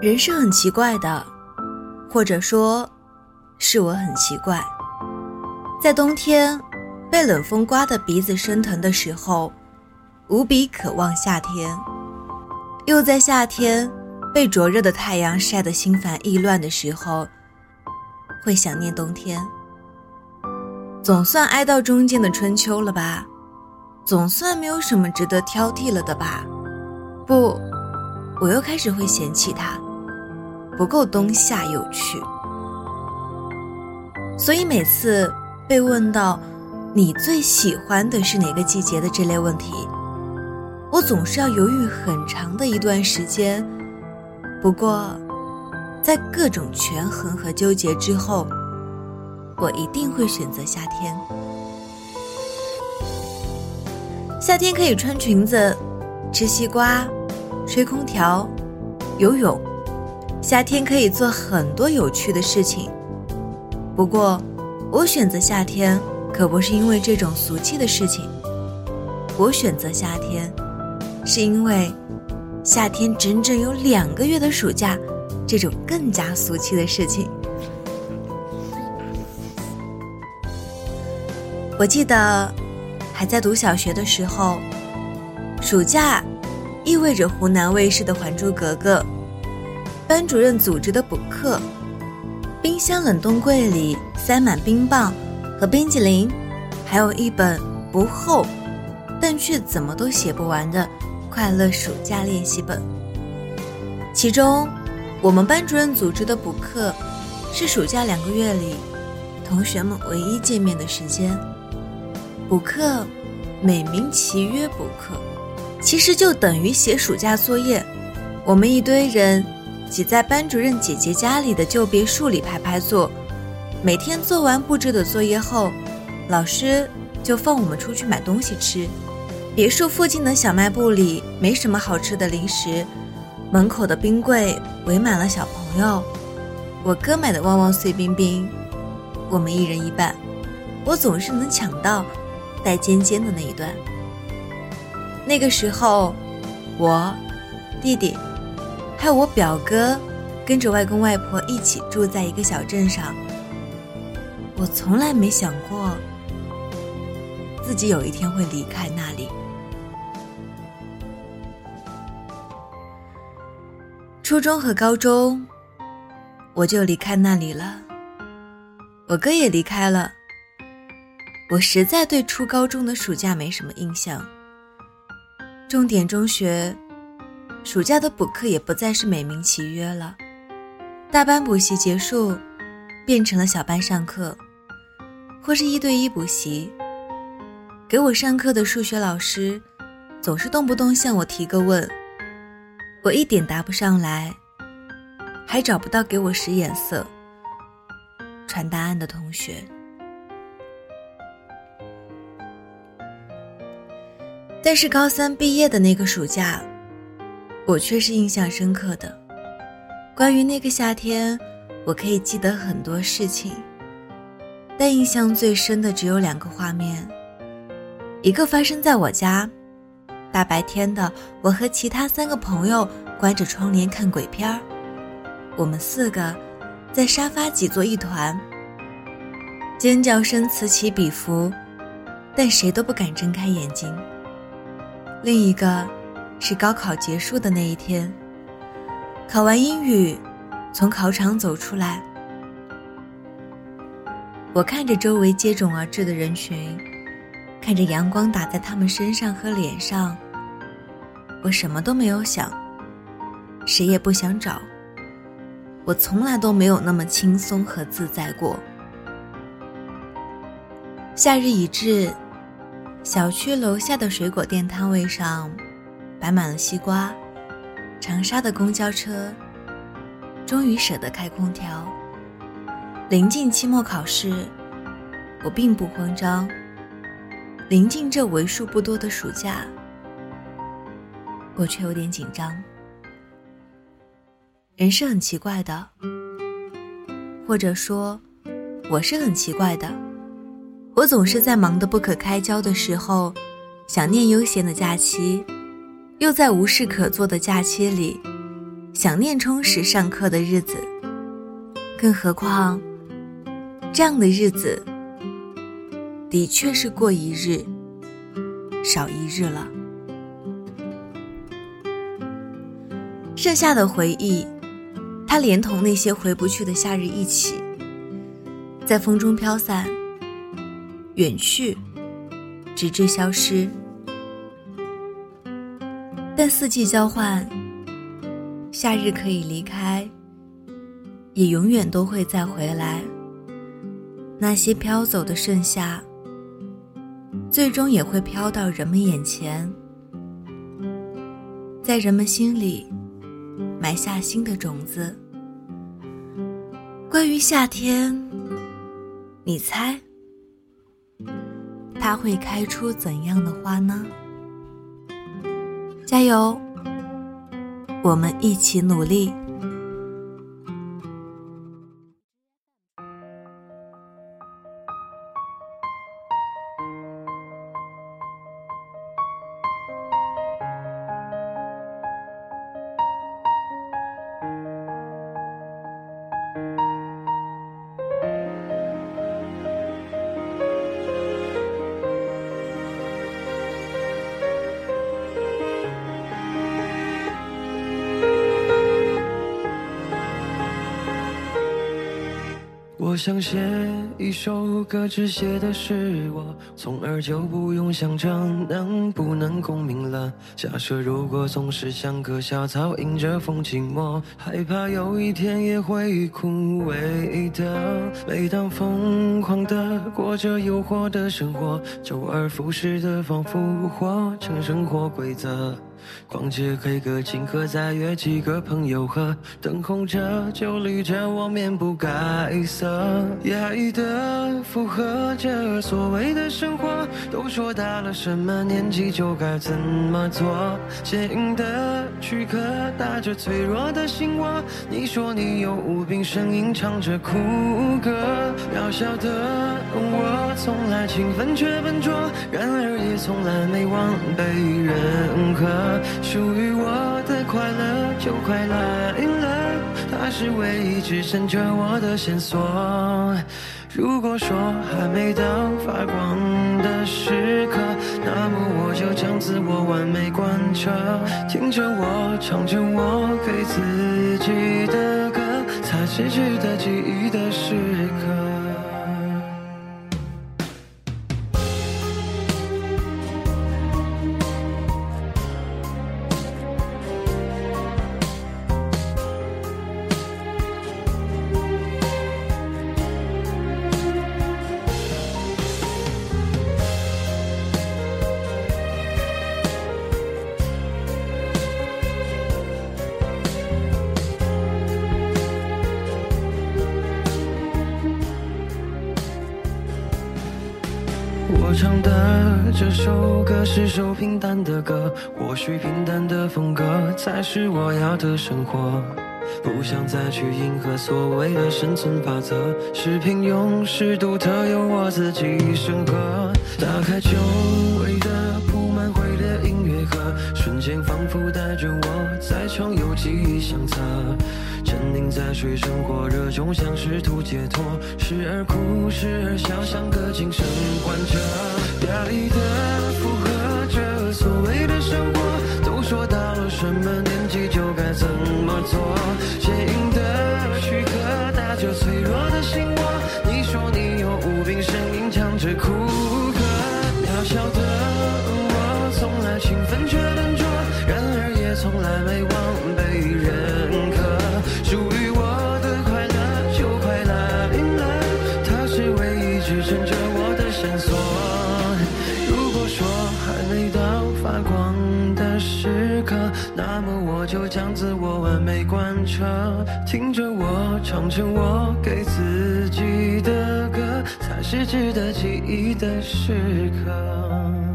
人是很奇怪的，或者说，是我很奇怪。在冬天，被冷风刮得鼻子生疼的时候，无比渴望夏天；又在夏天，被灼热的太阳晒得心烦意乱的时候，会想念冬天。总算挨到中间的春秋了吧？总算没有什么值得挑剔了的吧？不，我又开始会嫌弃它。不够冬夏有趣，所以每次被问到你最喜欢的是哪个季节的这类问题，我总是要犹豫很长的一段时间。不过，在各种权衡和纠结之后，我一定会选择夏天。夏天可以穿裙子、吃西瓜、吹空调、游泳。夏天可以做很多有趣的事情，不过，我选择夏天可不是因为这种俗气的事情。我选择夏天，是因为夏天整整有两个月的暑假，这种更加俗气的事情。我记得还在读小学的时候，暑假意味着湖南卫视的《还珠格格》。班主任组织的补课，冰箱冷冻柜里塞满冰棒和冰激凌，还有一本不厚，但却怎么都写不完的快乐暑假练习本。其中，我们班主任组织的补课，是暑假两个月里同学们唯一见面的时间。补课，美名其曰补课，其实就等于写暑假作业。我们一堆人。挤在班主任姐姐家里的旧别墅里排排坐，每天做完布置的作业后，老师就放我们出去买东西吃。别墅附近的小卖部里没什么好吃的零食，门口的冰柜围满了小朋友。我哥买的旺旺碎冰冰，我们一人一半，我总是能抢到带尖尖的那一段。那个时候，我弟弟。还有我表哥，跟着外公外婆一起住在一个小镇上。我从来没想过自己有一天会离开那里。初中和高中，我就离开那里了。我哥也离开了。我实在对初高中的暑假没什么印象。重点中学。暑假的补课也不再是美名其曰了，大班补习结束，变成了小班上课，或是一对一补习。给我上课的数学老师，总是动不动向我提个问，我一点答不上来，还找不到给我使眼色、传答案的同学。但是高三毕业的那个暑假。我却是印象深刻的。关于那个夏天，我可以记得很多事情，但印象最深的只有两个画面。一个发生在我家，大白天的，我和其他三个朋友关着窗帘看鬼片儿，我们四个在沙发挤作一团，尖叫声此起彼伏，但谁都不敢睁开眼睛。另一个。是高考结束的那一天，考完英语，从考场走出来，我看着周围接踵而至的人群，看着阳光打在他们身上和脸上，我什么都没有想，谁也不想找，我从来都没有那么轻松和自在过。夏日已至，小区楼下的水果店摊位上。摆满了西瓜，长沙的公交车终于舍得开空调。临近期末考试，我并不慌张。临近这为数不多的暑假，我却有点紧张。人是很奇怪的，或者说，我是很奇怪的。我总是在忙得不可开交的时候，想念悠闲的假期。又在无事可做的假期里，想念充实上课的日子。更何况，这样的日子的确是过一日少一日了。剩下的回忆，它连同那些回不去的夏日一起，在风中飘散，远去，直至消失。但四季交换，夏日可以离开。也永远都会再回来。那些飘走的盛夏，最终也会飘到人们眼前，在人们心里埋下新的种子。关于夏天，你猜，它会开出怎样的花呢？加油，我们一起努力。我想写一首歌，只写的是我，从而就不用想着能不能共鸣了。假设如果总是像棵小草，迎着风寂寞，害怕有一天也会枯萎的。每当疯狂的过着诱惑的生活，周而复始的仿佛活成生活规则。逛街 K 歌，请客再约几个朋友喝，灯红着酒绿着，我面不改色，压抑的附和着所谓的生活。都说大了什么年纪就该怎么做，坚硬的躯壳打着脆弱的心窝。你说你有无病呻吟，唱着苦歌，渺小的我从来勤奋却笨拙，然而也从来没忘被认可。属于我的快乐就快来了，它是唯一支撑着我的线索。如果说还没到发光的时刻，那么我就将自我完美贯彻。听着我唱着我给自己的歌，才是值得记忆的时刻。我唱的这首歌是首平淡的歌，或许平淡的风格才是我要的生活。不想再去迎合所谓的生存法则，是平庸，是独特，由我自己审核。打开久违的，瞬间仿佛带着我在重游记忆相册。沉溺在水深火热中，想试图解脱，时而哭，时而笑，像个精神患者。压抑的附和着所谓的生活，都说到了什么年纪就该怎么做。坚硬的躯壳打着脆弱的心窝，光的时刻，那么我就将自我完美贯彻。听着我唱着我给自己的歌，才是值得记忆的时刻。